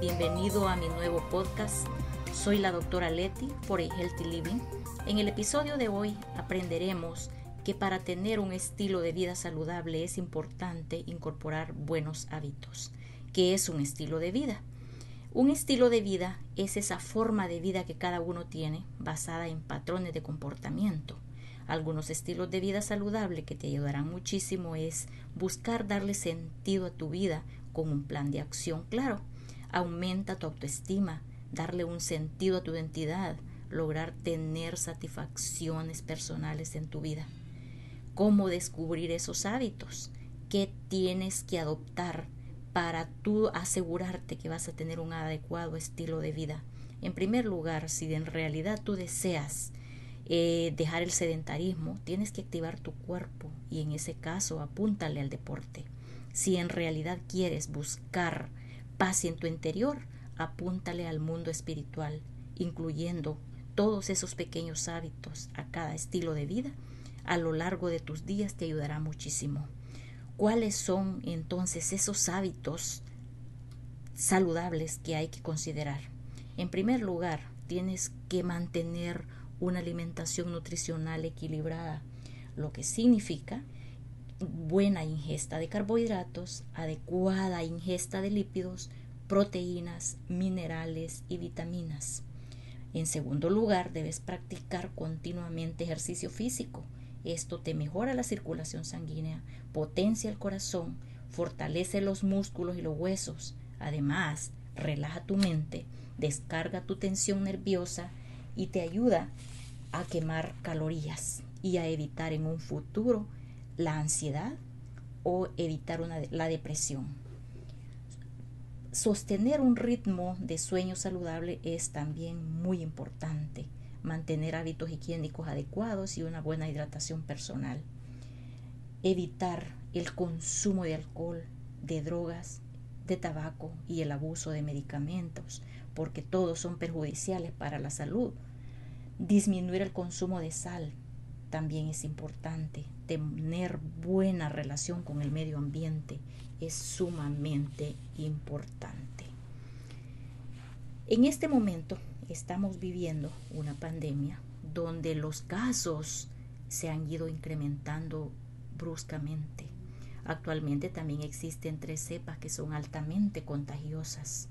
bienvenido a mi nuevo podcast. Soy la doctora Leti por A Healthy Living. En el episodio de hoy aprenderemos que para tener un estilo de vida saludable es importante incorporar buenos hábitos. ¿Qué es un estilo de vida? Un estilo de vida es esa forma de vida que cada uno tiene basada en patrones de comportamiento. Algunos estilos de vida saludable que te ayudarán muchísimo es buscar darle sentido a tu vida con un plan de acción claro. Aumenta tu autoestima, darle un sentido a tu identidad, lograr tener satisfacciones personales en tu vida. ¿Cómo descubrir esos hábitos? ¿Qué tienes que adoptar para tú asegurarte que vas a tener un adecuado estilo de vida. En primer lugar, si en realidad tú deseas eh, dejar el sedentarismo, tienes que activar tu cuerpo y en ese caso apúntale al deporte. Si en realidad quieres buscar paz en tu interior, apúntale al mundo espiritual, incluyendo todos esos pequeños hábitos a cada estilo de vida. A lo largo de tus días te ayudará muchísimo. ¿Cuáles son entonces esos hábitos saludables que hay que considerar? En primer lugar, tienes que mantener una alimentación nutricional equilibrada, lo que significa buena ingesta de carbohidratos, adecuada ingesta de lípidos, proteínas, minerales y vitaminas. En segundo lugar, debes practicar continuamente ejercicio físico, esto te mejora la circulación sanguínea, potencia el corazón, fortalece los músculos y los huesos. Además, relaja tu mente, descarga tu tensión nerviosa y te ayuda a quemar calorías y a evitar en un futuro la ansiedad o evitar la depresión. Sostener un ritmo de sueño saludable es también muy importante mantener hábitos higiénicos adecuados y una buena hidratación personal. Evitar el consumo de alcohol, de drogas, de tabaco y el abuso de medicamentos, porque todos son perjudiciales para la salud. Disminuir el consumo de sal también es importante. Tener buena relación con el medio ambiente es sumamente importante. En este momento estamos viviendo una pandemia donde los casos se han ido incrementando bruscamente. Actualmente también existen tres cepas que son altamente contagiosas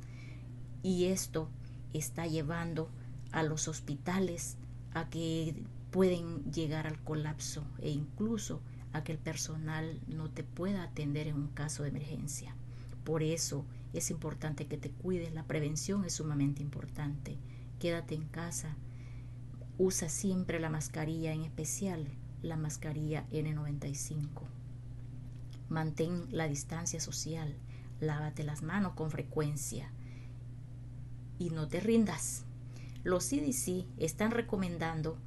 y esto está llevando a los hospitales a que pueden llegar al colapso e incluso a que el personal no te pueda atender en un caso de emergencia. Por eso es importante que te cuides, la prevención es sumamente importante quédate en casa. Usa siempre la mascarilla, en especial la mascarilla N95. Mantén la distancia social. Lávate las manos con frecuencia. Y no te rindas. Los CDC están recomendando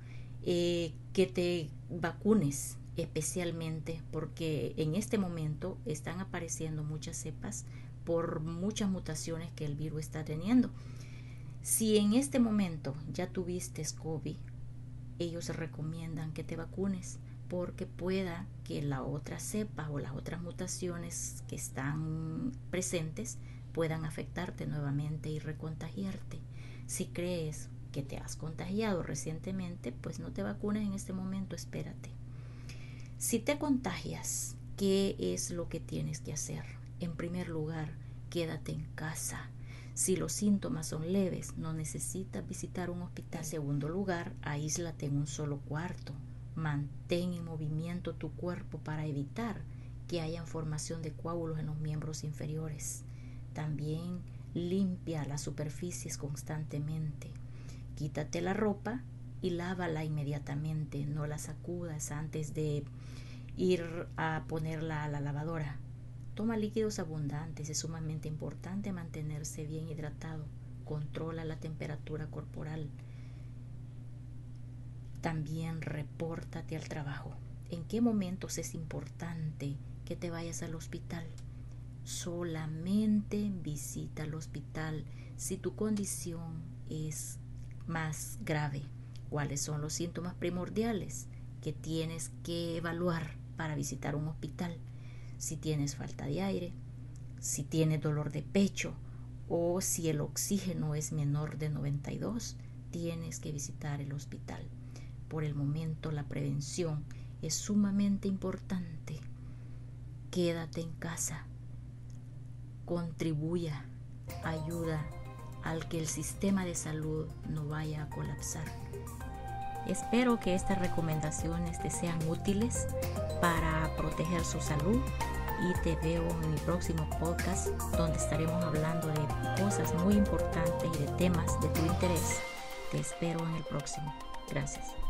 eh, que te vacunes especialmente porque en este momento están apareciendo muchas cepas por muchas mutaciones que el virus está teniendo. Si en este momento ya tuviste COVID, ellos recomiendan que te vacunes porque pueda que la otra cepa o las otras mutaciones que están presentes puedan afectarte nuevamente y recontagiarte. Si crees que te has contagiado recientemente, pues no te vacunes en este momento, espérate. Si te contagias, ¿qué es lo que tienes que hacer? En primer lugar, quédate en casa si los síntomas son leves, no necesitas visitar un hospital. En segundo lugar, aíslate en un solo cuarto. Mantén en movimiento tu cuerpo para evitar que haya formación de coágulos en los miembros inferiores. También limpia las superficies constantemente. Quítate la ropa y lávala inmediatamente. No la sacudas antes de ir a ponerla a la lavadora. Toma líquidos abundantes, es sumamente importante mantenerse bien hidratado. Controla la temperatura corporal. También repórtate al trabajo. ¿En qué momentos es importante que te vayas al hospital? Solamente visita al hospital si tu condición es más grave. ¿Cuáles son los síntomas primordiales que tienes que evaluar para visitar un hospital? si tienes falta de aire, si tienes dolor de pecho o si el oxígeno es menor de 92, tienes que visitar el hospital. Por el momento la prevención es sumamente importante. Quédate en casa. Contribuya, ayuda al que el sistema de salud no vaya a colapsar. Espero que estas recomendaciones te sean útiles para proteger su salud y te veo en mi próximo podcast donde estaremos hablando de cosas muy importantes y de temas de tu interés. Te espero en el próximo. Gracias.